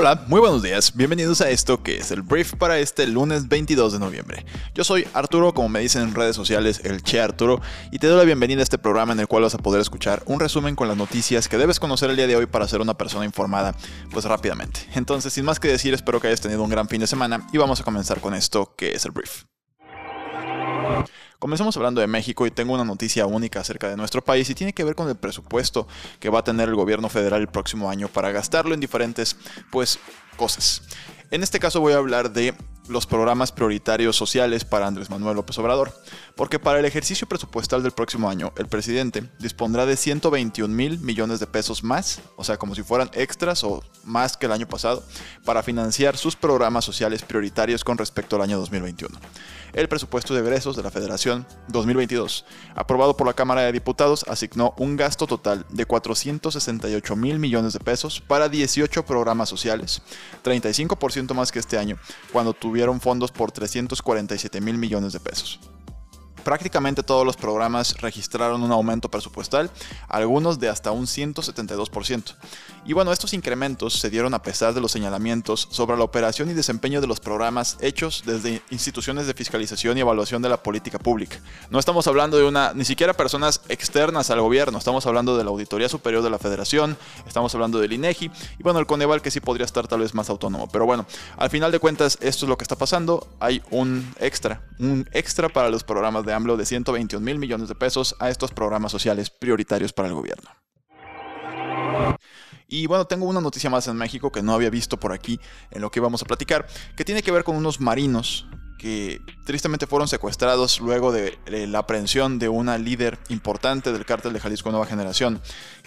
Hola, muy buenos días, bienvenidos a esto que es el brief para este lunes 22 de noviembre. Yo soy Arturo, como me dicen en redes sociales, el Che Arturo, y te doy la bienvenida a este programa en el cual vas a poder escuchar un resumen con las noticias que debes conocer el día de hoy para ser una persona informada, pues rápidamente. Entonces, sin más que decir, espero que hayas tenido un gran fin de semana y vamos a comenzar con esto que es el brief. Comencemos hablando de México y tengo una noticia única acerca de nuestro país y tiene que ver con el presupuesto que va a tener el gobierno federal el próximo año para gastarlo en diferentes pues cosas. En este caso voy a hablar de los programas prioritarios sociales para Andrés Manuel López Obrador, porque para el ejercicio presupuestal del próximo año, el presidente dispondrá de 121 mil millones de pesos más, o sea, como si fueran extras o más que el año pasado, para financiar sus programas sociales prioritarios con respecto al año 2021 el presupuesto de egresos de la Federación 2022, aprobado por la Cámara de Diputados, asignó un gasto total de 468 mil millones de pesos para 18 programas sociales, 35% más que este año, cuando tuvieron fondos por 347 mil millones de pesos. Prácticamente todos los programas registraron un aumento presupuestal, algunos de hasta un 172%. Y bueno, estos incrementos se dieron a pesar de los señalamientos sobre la operación y desempeño de los programas hechos desde instituciones de fiscalización y evaluación de la política pública. No estamos hablando de una, ni siquiera personas externas al gobierno, estamos hablando de la Auditoría Superior de la Federación, estamos hablando del INEGI y bueno, el Coneval que sí podría estar tal vez más autónomo. Pero bueno, al final de cuentas, esto es lo que está pasando. Hay un extra, un extra para los programas de de AMLO de 121 mil millones de pesos a estos programas sociales prioritarios para el gobierno. Y bueno, tengo una noticia más en México que no había visto por aquí en lo que vamos a platicar, que tiene que ver con unos marinos que tristemente fueron secuestrados luego de la aprehensión de una líder importante del cártel de Jalisco Nueva Generación,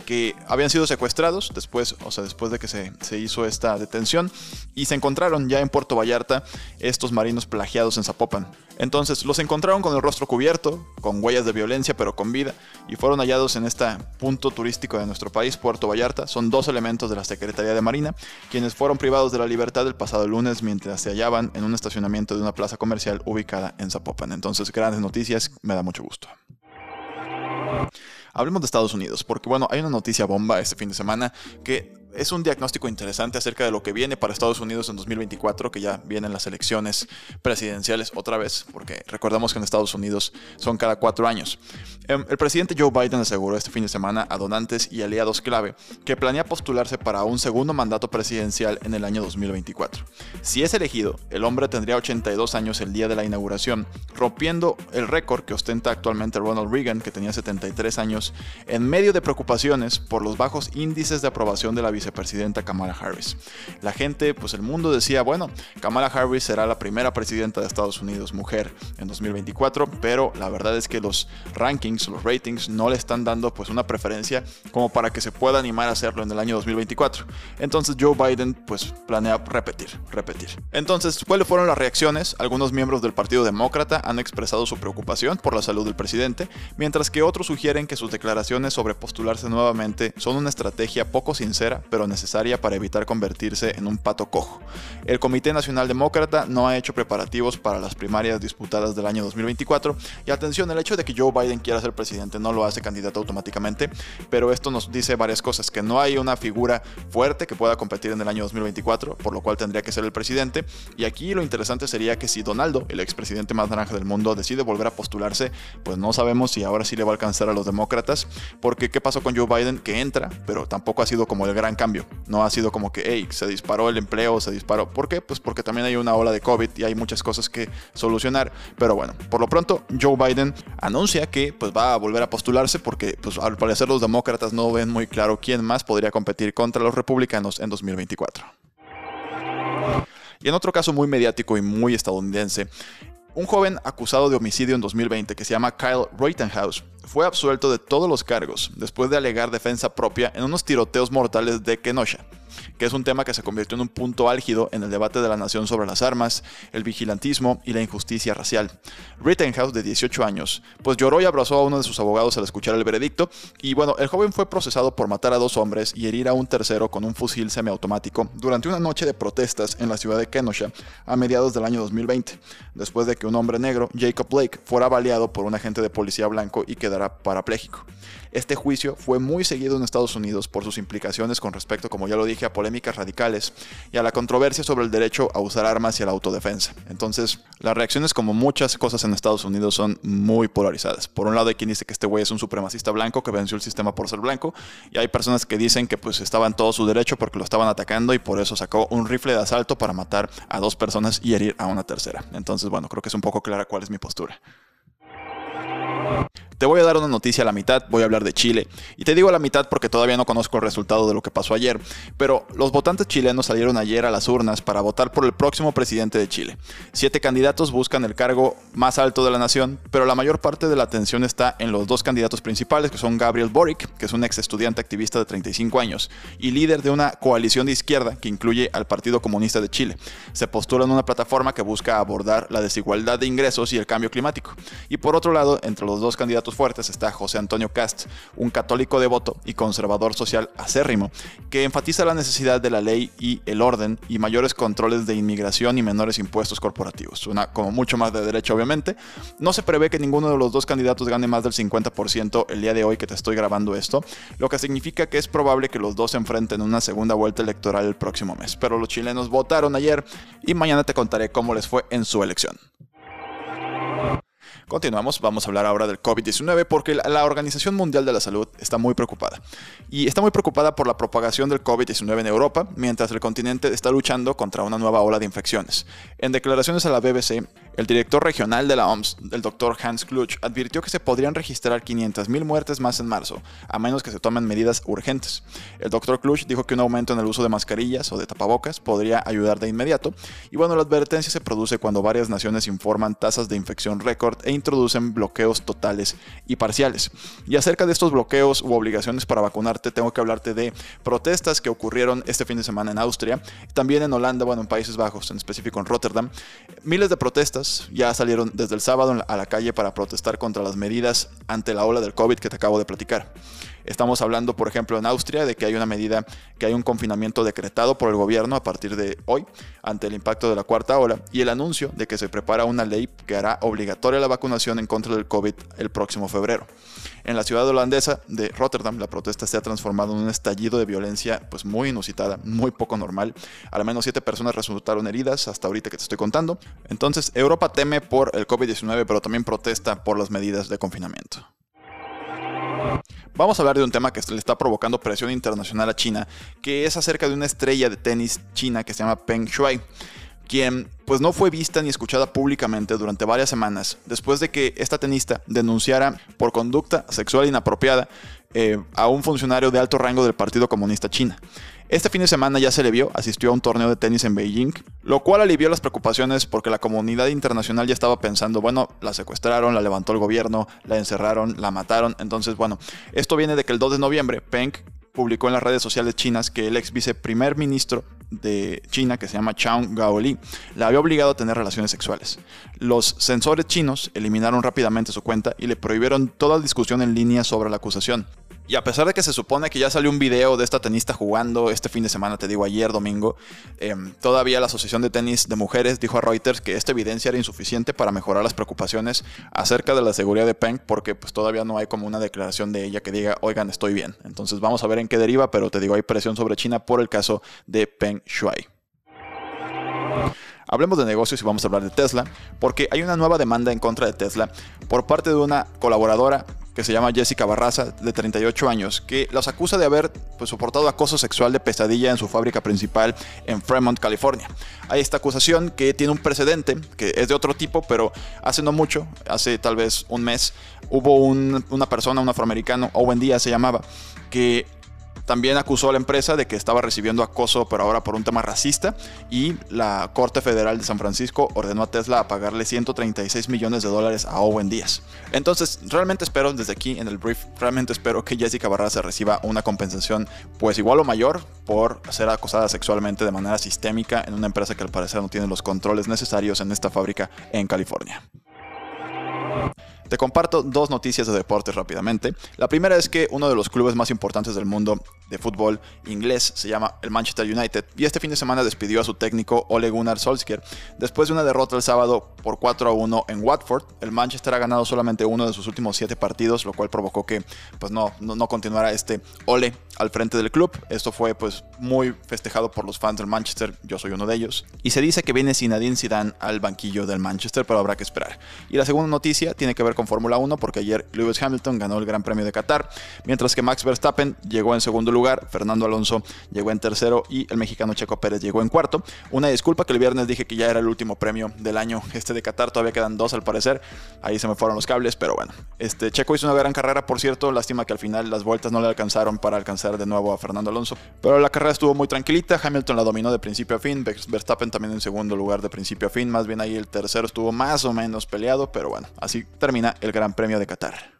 que habían sido secuestrados después, o sea, después de que se, se hizo esta detención, y se encontraron ya en Puerto Vallarta estos marinos plagiados en Zapopan. Entonces los encontraron con el rostro cubierto, con huellas de violencia pero con vida, y fueron hallados en este punto turístico de nuestro país, Puerto Vallarta. Son dos elementos de la Secretaría de Marina, quienes fueron privados de la libertad el pasado lunes mientras se hallaban en un estacionamiento de una plaza comercial ubicada en Zapopan. Entonces, grandes noticias, me da mucho gusto. Hablemos de Estados Unidos, porque bueno, hay una noticia bomba este fin de semana que es un diagnóstico interesante acerca de lo que viene para Estados Unidos en 2024, que ya vienen las elecciones presidenciales otra vez, porque recordamos que en Estados Unidos son cada cuatro años. Em, el presidente Joe Biden aseguró este fin de semana a donantes y aliados clave que planea postularse para un segundo mandato presidencial en el año 2024. Si es elegido, el hombre tendría 82 años el día de la inauguración, rompiendo el récord que ostenta actualmente Ronald Reagan, que tenía 73 años, en medio de preocupaciones por los bajos índices de aprobación de la vicepresidenta Kamala Harris. La gente, pues el mundo decía, bueno, Kamala Harris será la primera presidenta de Estados Unidos mujer en 2024, pero la verdad es que los rankings, los ratings no le están dando pues una preferencia como para que se pueda animar a hacerlo en el año 2024. Entonces Joe Biden pues planea repetir, repetir. Entonces, ¿cuáles fueron las reacciones? Algunos miembros del Partido Demócrata han expresado su preocupación por la salud del presidente, mientras que otros sugieren que sus declaraciones sobre postularse nuevamente son una estrategia poco sincera pero necesaria para evitar convertirse en un pato cojo. El Comité Nacional Demócrata no ha hecho preparativos para las primarias disputadas del año 2024 y atención, el hecho de que Joe Biden quiera ser presidente no lo hace candidato automáticamente, pero esto nos dice varias cosas, que no hay una figura fuerte que pueda competir en el año 2024, por lo cual tendría que ser el presidente, y aquí lo interesante sería que si Donaldo, el expresidente más naranja del mundo, decide volver a postularse, pues no sabemos si ahora sí le va a alcanzar a los demócratas, porque ¿qué pasó con Joe Biden? Que entra, pero tampoco ha sido como el gran cambio. No ha sido como que, hey, se disparó el empleo, se disparó. ¿Por qué? Pues porque también hay una ola de COVID y hay muchas cosas que solucionar. Pero bueno, por lo pronto, Joe Biden anuncia que pues, va a volver a postularse porque pues, al parecer los demócratas no ven muy claro quién más podría competir contra los republicanos en 2024. Y en otro caso muy mediático y muy estadounidense, un joven acusado de homicidio en 2020 que se llama Kyle Rittenhouse fue absuelto de todos los cargos después de alegar defensa propia en unos tiroteos mortales de Kenosha. Que es un tema que se convirtió en un punto álgido en el debate de la nación sobre las armas, el vigilantismo y la injusticia racial. Rittenhouse, de 18 años, pues lloró y abrazó a uno de sus abogados al escuchar el veredicto, y bueno, el joven fue procesado por matar a dos hombres y herir a un tercero con un fusil semiautomático durante una noche de protestas en la ciudad de Kenosha a mediados del año 2020, después de que un hombre negro, Jacob Blake, fuera baleado por un agente de policía blanco y quedara parapléjico. Este juicio fue muy seguido en Estados Unidos por sus implicaciones con respecto, como ya lo dije, a polémicas radicales y a la controversia sobre el derecho a usar armas y a la autodefensa. Entonces, las reacciones, como muchas cosas en Estados Unidos, son muy polarizadas. Por un lado hay quien dice que este güey es un supremacista blanco que venció el sistema por ser blanco, y hay personas que dicen que pues estaba en todo su derecho porque lo estaban atacando y por eso sacó un rifle de asalto para matar a dos personas y herir a una tercera. Entonces, bueno, creo que es un poco clara cuál es mi postura. Te voy a dar una noticia a la mitad, voy a hablar de Chile. Y te digo a la mitad porque todavía no conozco el resultado de lo que pasó ayer. Pero los votantes chilenos salieron ayer a las urnas para votar por el próximo presidente de Chile. Siete candidatos buscan el cargo más alto de la nación, pero la mayor parte de la atención está en los dos candidatos principales, que son Gabriel Boric, que es un ex estudiante activista de 35 años, y líder de una coalición de izquierda que incluye al Partido Comunista de Chile. Se postula en una plataforma que busca abordar la desigualdad de ingresos y el cambio climático. Y por otro lado, entre los dos candidatos fuertes está José Antonio Cast, un católico devoto y conservador social acérrimo, que enfatiza la necesidad de la ley y el orden y mayores controles de inmigración y menores impuestos corporativos. Una como mucho más de derecho, obviamente. No se prevé que ninguno de los dos candidatos gane más del 50% el día de hoy que te estoy grabando esto, lo que significa que es probable que los dos se enfrenten en una segunda vuelta electoral el próximo mes. Pero los chilenos votaron ayer y mañana te contaré cómo les fue en su elección. Continuamos, vamos a hablar ahora del COVID-19 porque la Organización Mundial de la Salud está muy preocupada. Y está muy preocupada por la propagación del COVID-19 en Europa, mientras el continente está luchando contra una nueva ola de infecciones. En declaraciones a la BBC, el director regional de la OMS, el doctor Hans Kluch, advirtió que se podrían registrar 500.000 muertes más en marzo, a menos que se tomen medidas urgentes. El doctor Kluch dijo que un aumento en el uso de mascarillas o de tapabocas podría ayudar de inmediato, y bueno, la advertencia se produce cuando varias naciones informan tasas de infección récord e introducen bloqueos totales y parciales. Y acerca de estos bloqueos u obligaciones para vacunarte, tengo que hablarte de protestas que ocurrieron este fin de semana en Austria, también en Holanda, bueno, en Países Bajos, en específico en Rotterdam. Miles de protestas ya salieron desde el sábado a la calle para protestar contra las medidas ante la ola del COVID que te acabo de platicar. Estamos hablando, por ejemplo, en Austria de que hay una medida, que hay un confinamiento decretado por el gobierno a partir de hoy ante el impacto de la cuarta ola y el anuncio de que se prepara una ley que hará obligatoria la vacunación en contra del COVID el próximo febrero. En la ciudad holandesa de Rotterdam, la protesta se ha transformado en un estallido de violencia pues muy inusitada, muy poco normal. Al menos siete personas resultaron heridas hasta ahorita que te estoy contando. Entonces, Europa teme por el COVID-19, pero también protesta por las medidas de confinamiento. Vamos a hablar de un tema que le está provocando presión internacional a China, que es acerca de una estrella de tenis china que se llama Peng Shuai quien pues no fue vista ni escuchada públicamente durante varias semanas después de que esta tenista denunciara por conducta sexual inapropiada eh, a un funcionario de alto rango del Partido Comunista China. Este fin de semana ya se le vio, asistió a un torneo de tenis en Beijing, lo cual alivió las preocupaciones porque la comunidad internacional ya estaba pensando, bueno, la secuestraron, la levantó el gobierno, la encerraron, la mataron. Entonces, bueno, esto viene de que el 2 de noviembre Peng publicó en las redes sociales chinas que el ex viceprimer ministro de China, que se llama Chang Gaoli, la había obligado a tener relaciones sexuales. Los censores chinos eliminaron rápidamente su cuenta y le prohibieron toda discusión en línea sobre la acusación. Y a pesar de que se supone que ya salió un video de esta tenista jugando este fin de semana, te digo ayer domingo, em, todavía la Asociación de Tenis de Mujeres dijo a Reuters que esta evidencia era insuficiente para mejorar las preocupaciones acerca de la seguridad de Peng, porque pues todavía no hay como una declaración de ella que diga, oigan, estoy bien. Entonces vamos a ver en qué deriva, pero te digo, hay presión sobre China por el caso de Peng Shuai. Hablemos de negocios y vamos a hablar de Tesla, porque hay una nueva demanda en contra de Tesla por parte de una colaboradora que se llama Jessica Barraza, de 38 años, que los acusa de haber pues, soportado acoso sexual de pesadilla en su fábrica principal en Fremont, California. Hay esta acusación que tiene un precedente, que es de otro tipo, pero hace no mucho, hace tal vez un mes, hubo una persona, un afroamericano, Owen Díaz se llamaba, que También acusó a la empresa de que estaba recibiendo acoso, pero ahora por un tema racista. Y la Corte Federal de San Francisco ordenó a Tesla a pagarle 136 millones de dólares a Owen Díaz. Entonces, realmente espero desde aquí en el brief, realmente espero que Jessica Barraza reciba una compensación pues igual o mayor por ser acosada sexualmente de manera sistémica en una empresa que al parecer no tiene los controles necesarios en esta fábrica en California. Te comparto dos noticias de deportes rápidamente. La primera es que uno de los clubes más importantes del mundo de fútbol inglés se llama el Manchester United y este fin de semana despidió a su técnico Ole Gunnar Solskjaer. Después de una derrota el sábado por 4 a 1 en Watford, el Manchester ha ganado solamente uno de sus últimos 7 partidos, lo cual provocó que pues no, no, continuara este Ole al frente del club. Esto fue pues muy festejado por los fans del Manchester, yo soy uno de ellos. Y se dice que viene Zinedine Zidane al banquillo del Manchester, pero habrá que esperar. Y la segunda noticia tiene que ver con Fórmula 1 porque ayer Lewis Hamilton ganó el Gran Premio de Qatar, mientras que Max Verstappen llegó en segundo lugar Fernando Alonso llegó en tercero y el mexicano Checo Pérez llegó en cuarto. Una disculpa que el viernes dije que ya era el último premio del año este de Qatar, todavía quedan dos al parecer, ahí se me fueron los cables, pero bueno, este Checo hizo una gran carrera, por cierto, lástima que al final las vueltas no le alcanzaron para alcanzar de nuevo a Fernando Alonso, pero la carrera estuvo muy tranquilita, Hamilton la dominó de principio a fin, Verstappen también en segundo lugar de principio a fin, más bien ahí el tercero estuvo más o menos peleado, pero bueno, así termina el Gran Premio de Qatar.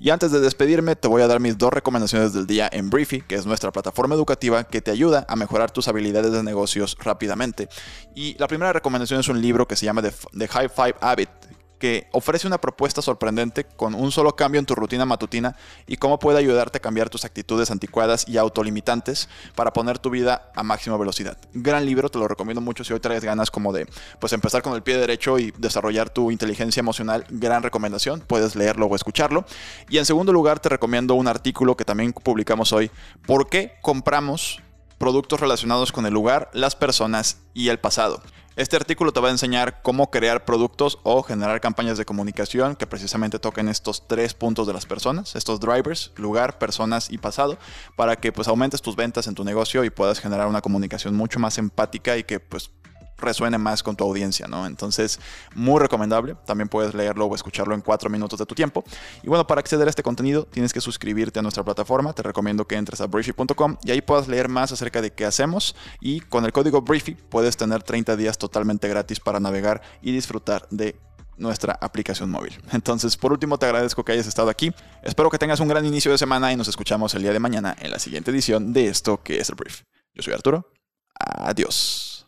Y antes de despedirme, te voy a dar mis dos recomendaciones del día en Briefy, que es nuestra plataforma educativa que te ayuda a mejorar tus habilidades de negocios rápidamente. Y la primera recomendación es un libro que se llama The, High Five Habit, que ofrece una propuesta sorprendente con un solo cambio en tu rutina matutina y cómo puede ayudarte a cambiar tus actitudes anticuadas y autolimitantes para poner tu vida a máxima velocidad. Gran libro, te lo recomiendo mucho si hoy traes ganas como de pues empezar con el pie derecho y desarrollar tu inteligencia emocional. Gran recomendación, puedes leerlo o escucharlo. Y en segundo lugar te recomiendo un artículo que también publicamos hoy, ¿por qué compramos productos relacionados con el lugar, las personas y el pasado? Este artículo te va a enseñar cómo crear productos o generar campañas de comunicación que precisamente toquen estos tres puntos de las personas, estos drivers, lugar, personas y pasado, para que pues aumentes tus ventas en tu negocio y puedas generar una comunicación mucho más empática y que pues resuene más con tu audiencia, ¿no? Entonces, muy recomendable. También puedes leerlo o escucharlo en cuatro minutos de tu tiempo. Y bueno, para acceder a este contenido tienes que suscribirte a nuestra plataforma. Te recomiendo que entres a briefy.com y ahí puedas leer más acerca de qué hacemos. Y con el código Briefy puedes tener 30 días totalmente gratis para navegar y disfrutar de nuestra aplicación móvil. Entonces, por último, te agradezco que hayas estado aquí. Espero que tengas un gran inicio de semana y nos escuchamos el día de mañana en la siguiente edición de esto que es el Brief. Yo soy Arturo. Adiós.